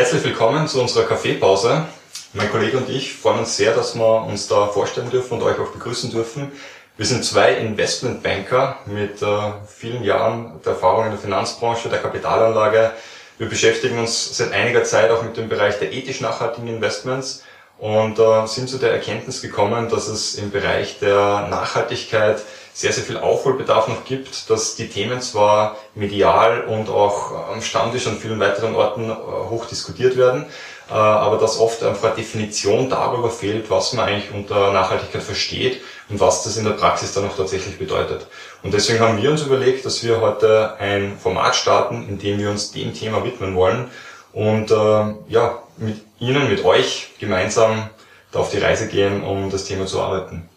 Herzlich willkommen zu unserer Kaffeepause. Mein Kollege und ich freuen uns sehr, dass wir uns da vorstellen dürfen und euch auch begrüßen dürfen. Wir sind zwei Investmentbanker mit äh, vielen Jahren der Erfahrung in der Finanzbranche, der Kapitalanlage. Wir beschäftigen uns seit einiger Zeit auch mit dem Bereich der ethisch nachhaltigen Investments und äh, sind zu der Erkenntnis gekommen, dass es im Bereich der Nachhaltigkeit sehr, sehr viel Aufholbedarf noch gibt, dass die Themen zwar medial und auch am Stammtisch an vielen weiteren Orten äh, hoch diskutiert werden, äh, aber dass oft einfach Definition darüber fehlt, was man eigentlich unter Nachhaltigkeit versteht und was das in der Praxis dann auch tatsächlich bedeutet. Und deswegen haben wir uns überlegt, dass wir heute ein Format starten, in dem wir uns dem Thema widmen wollen und äh, ja, mit Ihnen, mit euch gemeinsam da auf die Reise gehen, um das Thema zu arbeiten.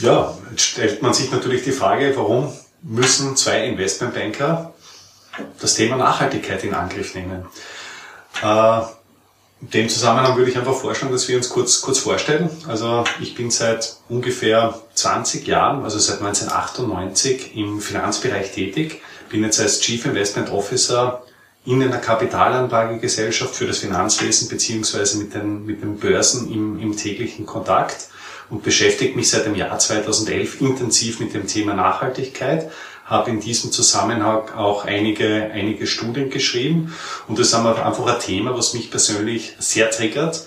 Ja, jetzt stellt man sich natürlich die Frage, warum müssen zwei Investmentbanker das Thema Nachhaltigkeit in Angriff nehmen? Äh, in dem Zusammenhang würde ich einfach vorschlagen, dass wir uns kurz, kurz vorstellen. Also ich bin seit ungefähr 20 Jahren, also seit 1998 im Finanzbereich tätig, bin jetzt als Chief Investment Officer in einer Kapitalanlagegesellschaft für das Finanzwesen beziehungsweise mit den, mit den Börsen im, im täglichen Kontakt und beschäftige mich seit dem Jahr 2011 intensiv mit dem Thema Nachhaltigkeit, habe in diesem Zusammenhang auch einige, einige Studien geschrieben und das ist einfach ein Thema, was mich persönlich sehr triggert.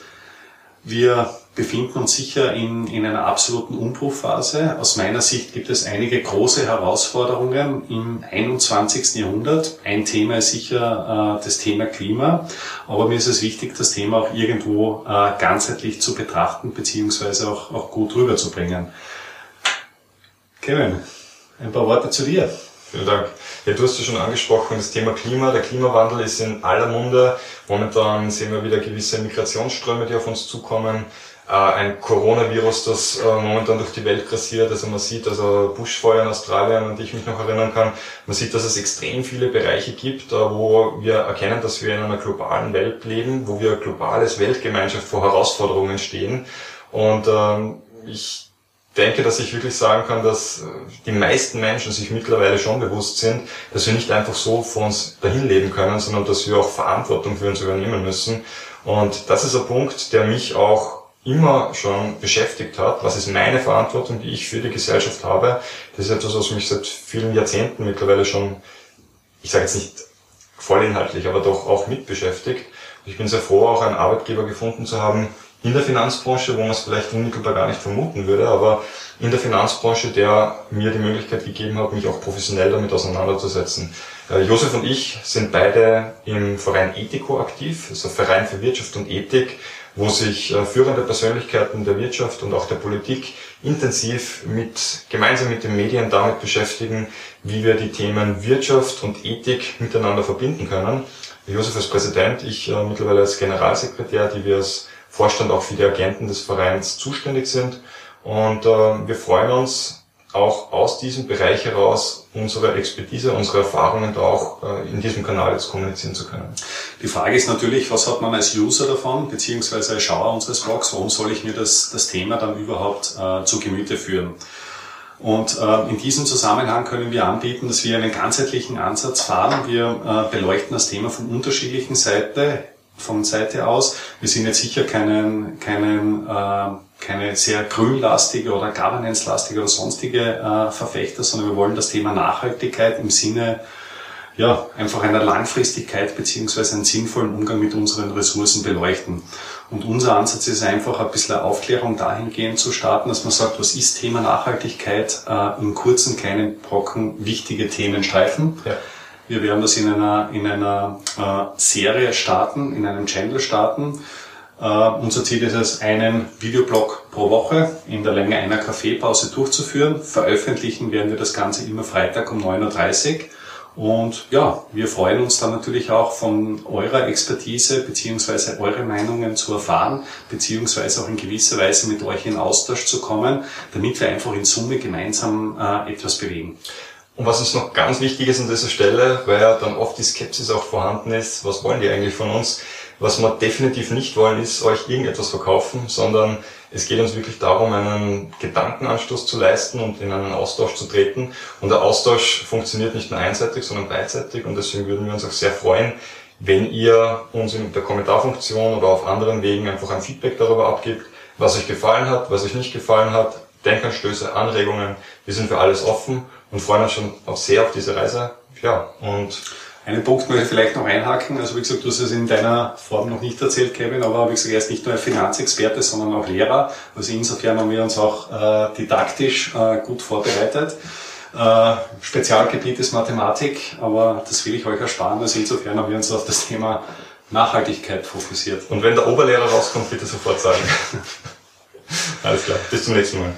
Wir befinden uns sicher in, in einer absoluten Umbruchphase. Aus meiner Sicht gibt es einige große Herausforderungen im 21. Jahrhundert. Ein Thema ist sicher äh, das Thema Klima, aber mir ist es wichtig, das Thema auch irgendwo äh, ganzheitlich zu betrachten beziehungsweise auch, auch gut rüberzubringen. Kevin, ein paar Worte zu dir. Vielen Dank. Ja, du hast ja schon angesprochen, das Thema Klima. Der Klimawandel ist in aller Munde. Momentan sehen wir wieder gewisse Migrationsströme, die auf uns zukommen. Äh, ein Coronavirus, das äh, momentan durch die Welt grassiert. Also man sieht also Buschfeuer in Australien, an die ich mich noch erinnern kann. Man sieht, dass es extrem viele Bereiche gibt, äh, wo wir erkennen, dass wir in einer globalen Welt leben, wo wir globales Weltgemeinschaft vor Herausforderungen stehen. Und ähm, ich denke, dass ich wirklich sagen kann, dass die meisten Menschen sich mittlerweile schon bewusst sind, dass wir nicht einfach so vor uns dahin leben können, sondern dass wir auch Verantwortung für uns übernehmen müssen. Und das ist ein Punkt, der mich auch immer schon beschäftigt hat, was ist meine Verantwortung, die ich für die Gesellschaft habe. Das ist etwas, was mich seit vielen Jahrzehnten mittlerweile schon, ich sage jetzt nicht vollinhaltlich, aber doch auch mit beschäftigt. Ich bin sehr froh, auch einen Arbeitgeber gefunden zu haben in der Finanzbranche, wo man es vielleicht unmittelbar gar nicht vermuten würde, aber in der Finanzbranche, der mir die Möglichkeit gegeben hat, mich auch professionell damit auseinanderzusetzen. Äh, Josef und ich sind beide im Verein Ethico aktiv, also Verein für Wirtschaft und Ethik, wo sich äh, führende Persönlichkeiten der Wirtschaft und auch der Politik intensiv mit, gemeinsam mit den Medien damit beschäftigen, wie wir die Themen Wirtschaft und Ethik miteinander verbinden können. Josef als Präsident, ich äh, mittlerweile als Generalsekretär, die wir als Vorstand auch für die Agenten des Vereins zuständig sind. Und äh, wir freuen uns, auch aus diesem Bereich heraus unsere Expertise, unsere Erfahrungen da auch äh, in diesem Kanal jetzt kommunizieren zu können. Die Frage ist natürlich, was hat man als User davon, beziehungsweise als Schauer unseres Blogs, warum soll ich mir das, das Thema dann überhaupt äh, zu Gemüte führen? Und äh, in diesem Zusammenhang können wir anbieten, dass wir einen ganzheitlichen Ansatz fahren. Wir äh, beleuchten das Thema von unterschiedlichen Seiten, von Seite aus. Wir sind jetzt sicher keinen, keinen äh, keine sehr grünlastige oder governance-lastige oder sonstige äh, Verfechter, sondern wir wollen das Thema Nachhaltigkeit im Sinne ja, einfach einer Langfristigkeit beziehungsweise einen sinnvollen Umgang mit unseren Ressourcen beleuchten. Und unser Ansatz ist einfach ein bisschen Aufklärung dahingehend zu starten, dass man sagt, was ist Thema Nachhaltigkeit, äh, in kurzen, kleinen Brocken wichtige Themen streifen. Ja. Wir werden das in einer, in einer äh, Serie starten, in einem Channel starten, Uh, unser Ziel ist es, einen Videoblog pro Woche in der Länge einer Kaffeepause durchzuführen. Veröffentlichen werden wir das Ganze immer Freitag um 9.30 Uhr. Und ja, wir freuen uns dann natürlich auch von eurer Expertise beziehungsweise eure Meinungen zu erfahren, beziehungsweise auch in gewisser Weise mit euch in Austausch zu kommen, damit wir einfach in Summe gemeinsam äh, etwas bewegen. Und was uns noch ganz wichtig ist an dieser Stelle, weil ja dann oft die Skepsis auch vorhanden ist, was wollen die eigentlich von uns? Was wir definitiv nicht wollen, ist euch irgendetwas verkaufen, sondern es geht uns wirklich darum, einen Gedankenanstoß zu leisten und in einen Austausch zu treten. Und der Austausch funktioniert nicht nur einseitig, sondern beidseitig. Und deswegen würden wir uns auch sehr freuen, wenn ihr uns in der Kommentarfunktion oder auf anderen Wegen einfach ein Feedback darüber abgibt, was euch gefallen hat, was euch nicht gefallen hat, Denkanstöße, Anregungen. Wir sind für alles offen und freuen uns schon auch sehr auf diese Reise. Ja, und einen Punkt möchte ich vielleicht noch einhaken. Also wie gesagt, du hast es in deiner Form noch nicht erzählt, Kevin, aber wie gesagt, er ist nicht nur ein Finanzexperte, sondern auch Lehrer. Also insofern haben wir uns auch äh, didaktisch äh, gut vorbereitet. Äh, Spezialgebiet ist Mathematik, aber das will ich euch ersparen. Also insofern haben wir uns auf das Thema Nachhaltigkeit fokussiert. Und wenn der Oberlehrer rauskommt, bitte sofort sagen. Alles klar, bis zum nächsten Mal.